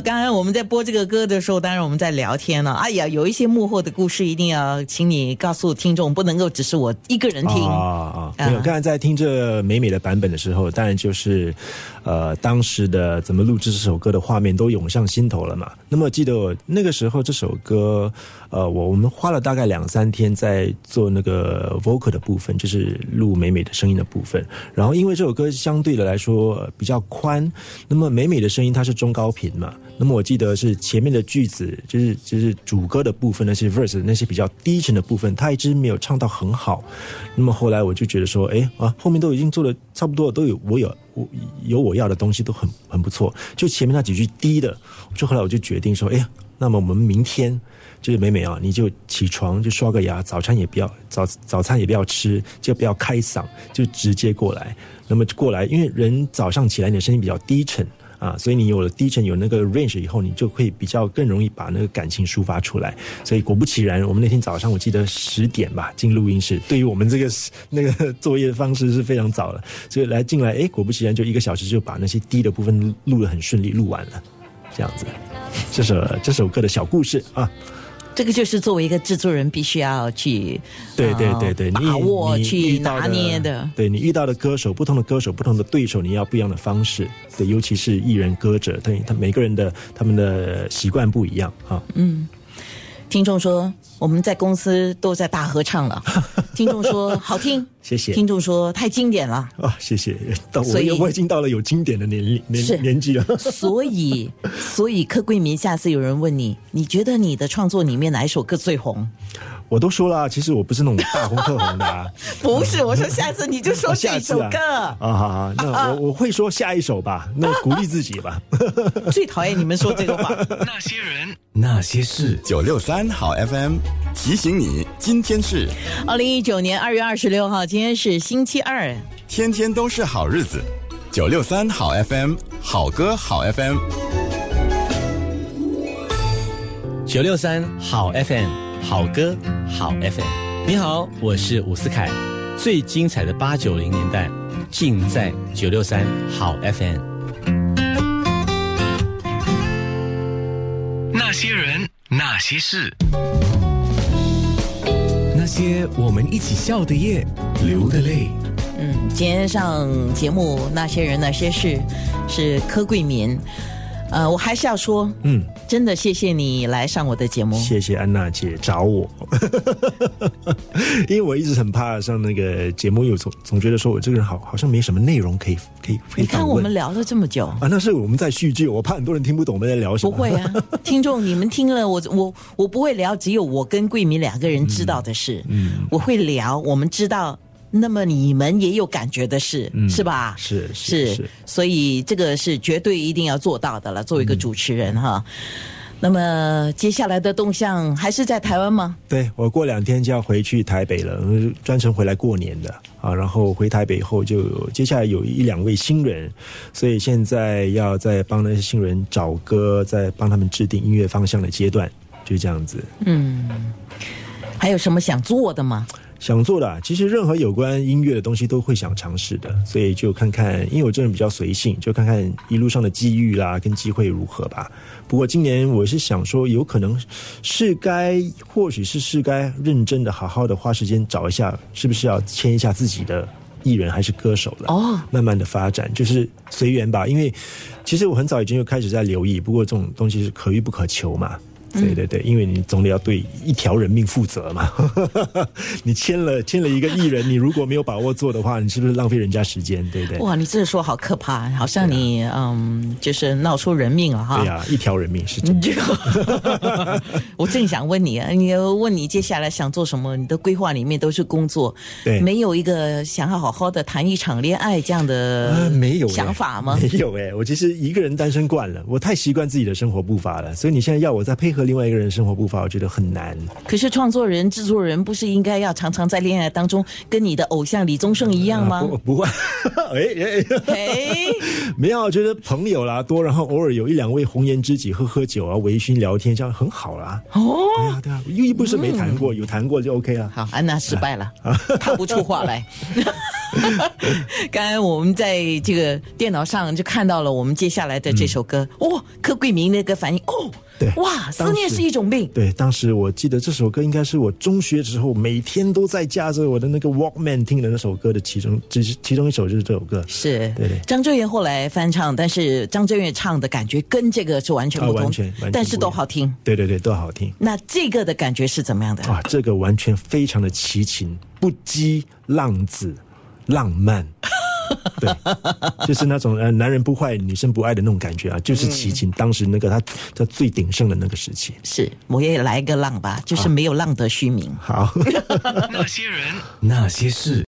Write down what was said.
呃，刚刚我们在播这个歌的时候，当然我们在聊天了。哎呀，有一些幕后的故事，一定要请你告诉听众，不能够只是我一个人听啊啊！没有，刚才在听这美美的版本的时候，当然就是呃当时的怎么录制这首歌的画面都涌上心头了嘛。那么记得那个时候这首歌，呃，我我们花了大概两三天在做那个 vocal 的部分，就是录美美的声音的部分。然后因为这首歌相对的来说比较宽，那么美美的声音它是中高频嘛。那么我记得是前面的句子，就是就是主歌的部分，那些 verse 那些比较低沉的部分，他一直没有唱到很好。那么后来我就觉得说，哎啊，后面都已经做的差不多，都有我有我有我要的东西，都很很不错。就前面那几句低的，就后来我就决定说，哎呀，那么我们明天就是美美啊，你就起床就刷个牙，早餐也不要早早餐也不要吃，就不要开嗓，就直接过来。那么过来，因为人早上起来你的声音比较低沉。啊，所以你有了低沉，有那个 range 以后，你就会比较更容易把那个感情抒发出来。所以果不其然，我们那天早上我记得十点吧进录音室，对于我们这个 那个作业方式是非常早的，所以来进来，哎，果不其然就一个小时就把那些低的部分录得很顺利，录完了，这样子。这首这首歌的小故事啊。这个就是作为一个制作人必须要去对对对对把握去拿捏的。对你遇到的歌手，不同的歌手，不同的对手，你要不一样的方式。对，尤其是艺人歌者，他他每个人的他们的习惯不一样啊。嗯。听众说我们在公司都在大合唱了。听众说好听，谢谢。听众说太经典了啊，谢谢。到我我已经到了有经典的年龄年年纪了。所以所以柯桂明，下次有人问你，你觉得你的创作里面哪一首歌最红？我都说了，其实我不是那种大红特红的。啊。不是，我说下次你就说下一首歌啊。好好，那我我会说下一首吧，那鼓励自己吧。最讨厌你们说这个话。那些人，那些事。九六三好 FM 提醒你，今天是二零一九年二月二十六号，今天是星期二。天天都是好日子。九六三好 FM 好歌好 FM。九六三好 FM。好歌好 FM，你好，我是伍思凯。最精彩的八九零年代，尽在九六三好 FM。那些人，那些事，那些我们一起笑的夜，流的泪。嗯，今天上节目《那些人那些事》是柯桂民。呃，我还是要说，嗯，真的谢谢你来上我的节目。谢谢安娜姐找我，因为我一直很怕上那个节目，有总总觉得说我这个人好好像没什么内容可以可以可以。你看我们聊了这么久啊，那是我们在叙旧，我怕很多人听不懂我们在聊什么。不会啊，听众你们听了我我我不会聊只有我跟桂明两个人知道的事，嗯，我会聊我们知道。那么你们也有感觉的事，是吧？是是，所以这个是绝对一定要做到的了。作为一个主持人哈，那么接下来的动向还是在台湾吗？对我过两天就要回去台北了，专程回来过年的啊。然后回台北后，就接下来有一两位新人，所以现在要在帮那些新人找歌，在帮他们制定音乐方向的阶段，就这样子。嗯，还有什么想做的吗？想做的，其实任何有关音乐的东西都会想尝试的，所以就看看，因为我这人比较随性，就看看一路上的机遇啦，跟机会如何吧。不过今年我是想说，有可能是该，或许是是该认真的、好好的花时间找一下，是不是要签一下自己的艺人还是歌手了？哦，慢慢的发展，就是随缘吧。因为其实我很早已经就开始在留意，不过这种东西是可遇不可求嘛。对对对，因为你总得要对一条人命负责嘛。你签了签了一个艺人，你如果没有把握做的话，你是不是浪费人家时间？对不对？哇，你这说好可怕，好像你嗯，就是闹出人命了哈。对呀，一条人命是真的。我正想问你啊，你问你接下来想做什么？你的规划里面都是工作，对，没有一个想要好好的谈一场恋爱这样的没有想法吗？没有哎，我其实一个人单身惯了，我太习惯自己的生活步伐了，所以你现在要我再配合。合另外一个人生活步伐，我觉得很难。可是创作人、制作人不是应该要常常在恋爱当中跟你的偶像李宗盛一样吗？不不会，哎哎哎，没有，我觉得朋友啦多，然后偶尔有一两位红颜知己喝喝酒啊，微醺聊天，这样很好啦。哦，对啊对啊，又不是没谈过，有谈过就 OK 了。好，安娜失败了，套不出话来。刚才我们在这个电脑上就看到了我们接下来的这首歌，哦，柯桂明那个反应，哦，对，哇，思念是一种病。对，当时我记得这首歌应该是我中学之后每天都在架着我的那个 Walkman 听的那首歌的其中，只是其中一首就是这首歌。是，对对。张震岳后来翻唱，但是张震岳唱的感觉跟这个是完全不同，完全，但是都好听。对对对，都好听。那这个的感觉是怎么样的？啊，这个完全非常的齐情，不羁浪子。浪漫，对，就是那种呃，男人不坏，女生不爱的那种感觉啊，就是齐秦当时那个他他最鼎盛的那个时期。是，我也来一个浪吧，就是没有浪得虚名。好，那些人，那些事。